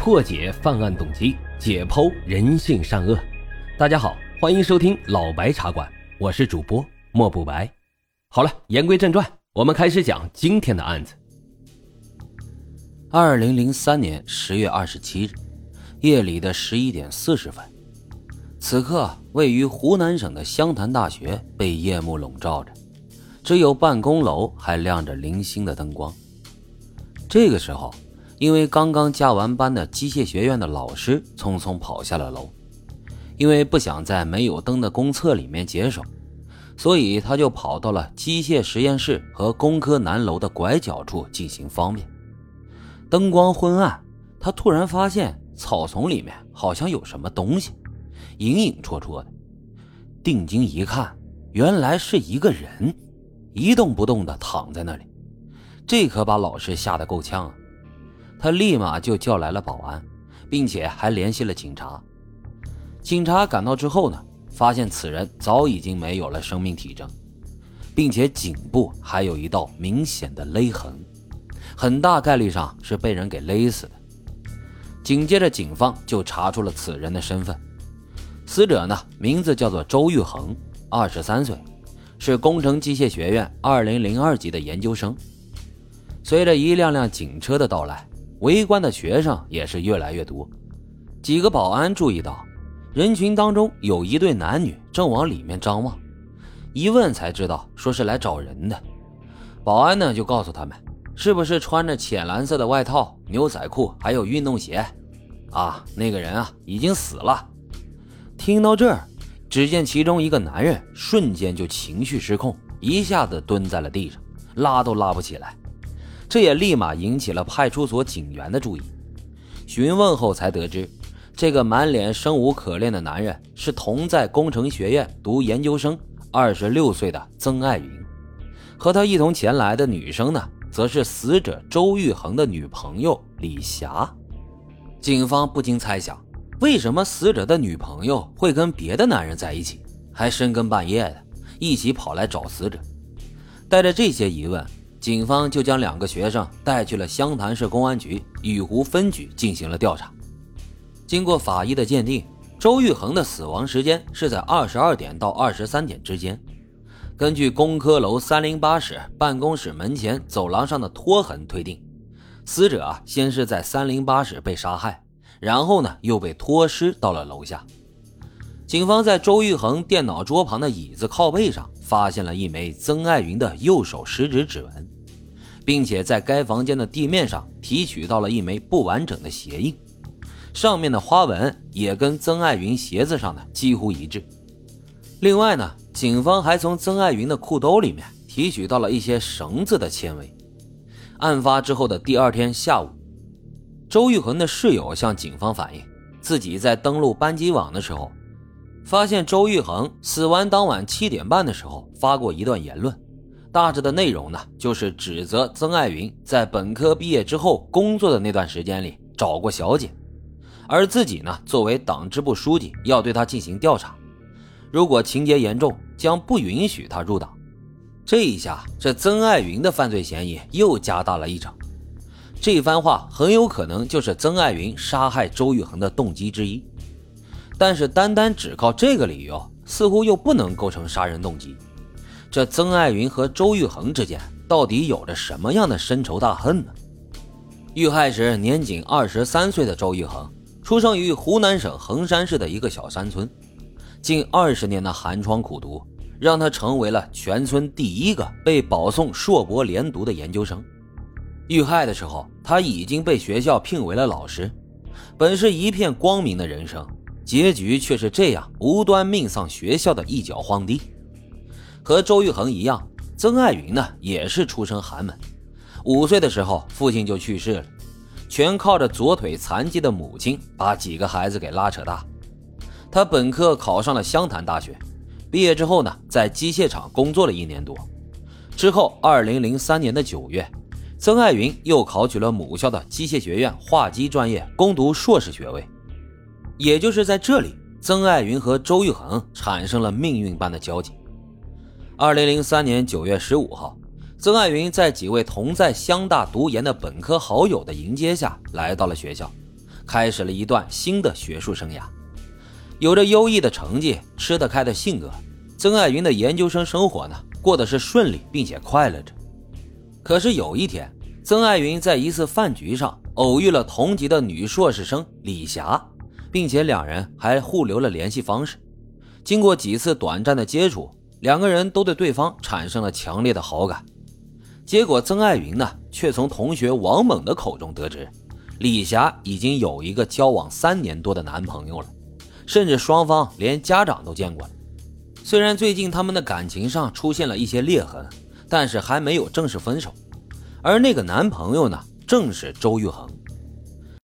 破解犯案动机，解剖人性善恶。大家好，欢迎收听老白茶馆，我是主播莫不白。好了，言归正传，我们开始讲今天的案子。二零零三年十月二十七日夜里的十一点四十分，此刻位于湖南省的湘潭大学被夜幕笼罩着，只有办公楼还亮着零星的灯光。这个时候。因为刚刚加完班的机械学院的老师匆匆跑下了楼，因为不想在没有灯的公厕里面解手，所以他就跑到了机械实验室和工科南楼的拐角处进行方便。灯光昏暗，他突然发现草丛里面好像有什么东西，影影绰绰的。定睛一看，原来是一个人，一动不动地躺在那里。这可把老师吓得够呛啊！他立马就叫来了保安，并且还联系了警察。警察赶到之后呢，发现此人早已经没有了生命体征，并且颈部还有一道明显的勒痕，很大概率上是被人给勒死的。紧接着，警方就查出了此人的身份。死者呢，名字叫做周玉恒，二十三岁，是工程机械学院二零零二级的研究生。随着一辆辆警车的到来。围观的学生也是越来越多，几个保安注意到，人群当中有一对男女正往里面张望，一问才知道，说是来找人的。保安呢就告诉他们，是不是穿着浅蓝色的外套、牛仔裤还有运动鞋？啊，那个人啊已经死了。听到这儿，只见其中一个男人瞬间就情绪失控，一下子蹲在了地上，拉都拉不起来。这也立马引起了派出所警员的注意。询问后才得知，这个满脸生无可恋的男人是同在工程学院读研究生、二十六岁的曾爱云，和他一同前来的女生呢，则是死者周玉恒的女朋友李霞。警方不禁猜想，为什么死者的女朋友会跟别的男人在一起，还深更半夜的一起跑来找死者？带着这些疑问。警方就将两个学生带去了湘潭市公安局雨湖分局进行了调查。经过法医的鉴定，周玉恒的死亡时间是在二十二点到二十三点之间。根据工科楼三零八室办公室门前走廊上的拖痕推定，死者啊先是在三零八室被杀害，然后呢又被拖尸到了楼下。警方在周玉恒电脑桌旁的椅子靠背上。发现了一枚曾爱云的右手食指指纹，并且在该房间的地面上提取到了一枚不完整的鞋印，上面的花纹也跟曾爱云鞋子上的几乎一致。另外呢，警方还从曾爱云的裤兜里面提取到了一些绳子的纤维。案发之后的第二天下午，周玉恒的室友向警方反映，自己在登录班级网的时候。发现周玉恒死完当晚七点半的时候发过一段言论，大致的内容呢就是指责曾爱云在本科毕业之后工作的那段时间里找过小姐，而自己呢作为党支部书记要对他进行调查，如果情节严重将不允许他入党。这一下，这曾爱云的犯罪嫌疑又加大了一成。这番话很有可能就是曾爱云杀害周玉恒的动机之一。但是单单只靠这个理由，似乎又不能构成杀人动机。这曾爱云和周玉恒之间到底有着什么样的深仇大恨呢？遇害时年仅二十三岁的周玉恒，出生于湖南省衡山市的一个小山村。近二十年的寒窗苦读，让他成为了全村第一个被保送硕博连读的研究生。遇害的时候，他已经被学校聘为了老师，本是一片光明的人生。结局却是这样，无端命丧学校的一脚荒地。和周玉恒一样，曾爱云呢也是出身寒门。五岁的时候，父亲就去世了，全靠着左腿残疾的母亲把几个孩子给拉扯大。他本科考上了湘潭大学，毕业之后呢，在机械厂工作了一年多。之后，二零零三年的九月，曾爱云又考取了母校的机械学院化机专业，攻读硕士学位。也就是在这里，曾爱云和周玉恒产生了命运般的交集。二零零三年九月十五号，曾爱云在几位同在湘大读研的本科好友的迎接下来到了学校，开始了一段新的学术生涯。有着优异的成绩、吃得开的性格，曾爱云的研究生生活呢，过得是顺利并且快乐着。可是有一天，曾爱云在一次饭局上偶遇了同级的女硕士生李霞，并且两人还互留了联系方式。经过几次短暂的接触，两个人都对对方产生了强烈的好感。结果，曾爱云呢，却从同学王猛的口中得知，李霞已经有一个交往三年多的男朋友了，甚至双方连家长都见过了。虽然最近他们的感情上出现了一些裂痕，但是还没有正式分手。而那个男朋友呢，正是周玉恒。